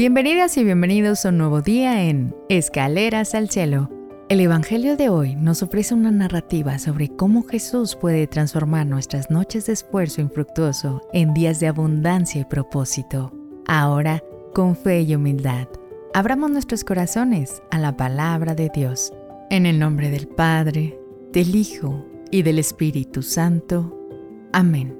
Bienvenidas y bienvenidos a un nuevo día en Escaleras al Cielo. El Evangelio de hoy nos ofrece una narrativa sobre cómo Jesús puede transformar nuestras noches de esfuerzo infructuoso en días de abundancia y propósito. Ahora, con fe y humildad, abramos nuestros corazones a la palabra de Dios. En el nombre del Padre, del Hijo y del Espíritu Santo. Amén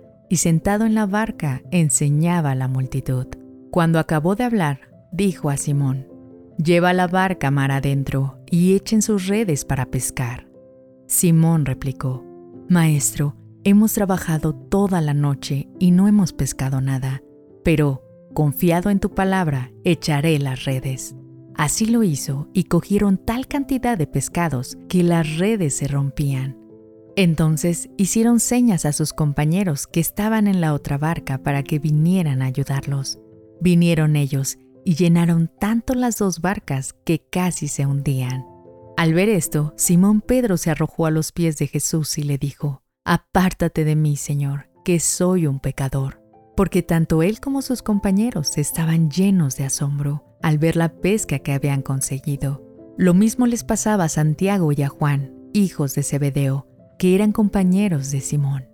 y sentado en la barca enseñaba a la multitud. Cuando acabó de hablar, dijo a Simón, Lleva la barca mar adentro y echen sus redes para pescar. Simón replicó, Maestro, hemos trabajado toda la noche y no hemos pescado nada, pero, confiado en tu palabra, echaré las redes. Así lo hizo y cogieron tal cantidad de pescados que las redes se rompían. Entonces hicieron señas a sus compañeros que estaban en la otra barca para que vinieran a ayudarlos. Vinieron ellos y llenaron tanto las dos barcas que casi se hundían. Al ver esto, Simón Pedro se arrojó a los pies de Jesús y le dijo, Apártate de mí, Señor, que soy un pecador. Porque tanto él como sus compañeros estaban llenos de asombro al ver la pesca que habían conseguido. Lo mismo les pasaba a Santiago y a Juan, hijos de Zebedeo, que eran compañeros de Simón.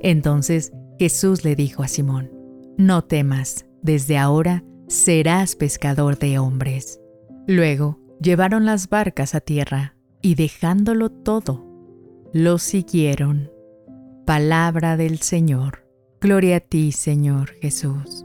Entonces Jesús le dijo a Simón, No temas, desde ahora serás pescador de hombres. Luego llevaron las barcas a tierra y dejándolo todo, lo siguieron. Palabra del Señor. Gloria a ti, Señor Jesús.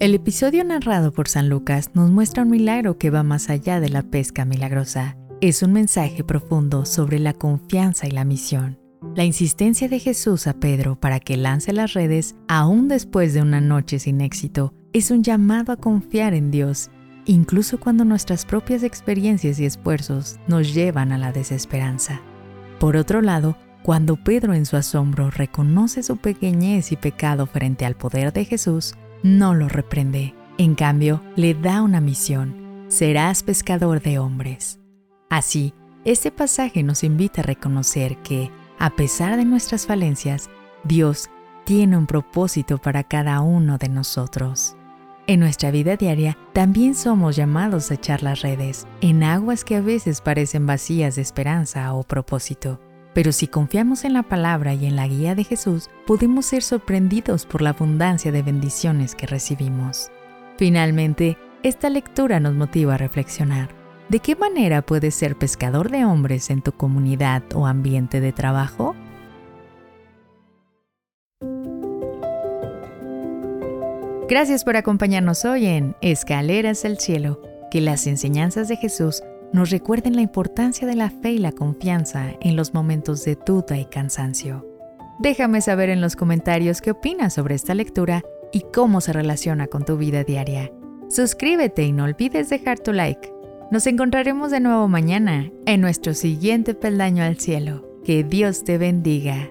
El episodio narrado por San Lucas nos muestra un milagro que va más allá de la pesca milagrosa. Es un mensaje profundo sobre la confianza y la misión. La insistencia de Jesús a Pedro para que lance las redes, aún después de una noche sin éxito, es un llamado a confiar en Dios, incluso cuando nuestras propias experiencias y esfuerzos nos llevan a la desesperanza. Por otro lado, cuando Pedro en su asombro reconoce su pequeñez y pecado frente al poder de Jesús, no lo reprende. En cambio, le da una misión. Serás pescador de hombres. Así, este pasaje nos invita a reconocer que, a pesar de nuestras falencias, Dios tiene un propósito para cada uno de nosotros. En nuestra vida diaria también somos llamados a echar las redes en aguas que a veces parecen vacías de esperanza o propósito. Pero si confiamos en la palabra y en la guía de Jesús, podemos ser sorprendidos por la abundancia de bendiciones que recibimos. Finalmente, esta lectura nos motiva a reflexionar. ¿De qué manera puedes ser pescador de hombres en tu comunidad o ambiente de trabajo? Gracias por acompañarnos hoy en Escaleras al Cielo. Que las enseñanzas de Jesús nos recuerden la importancia de la fe y la confianza en los momentos de duda y cansancio. Déjame saber en los comentarios qué opinas sobre esta lectura y cómo se relaciona con tu vida diaria. Suscríbete y no olvides dejar tu like. Nos encontraremos de nuevo mañana en nuestro siguiente peldaño al cielo. Que Dios te bendiga.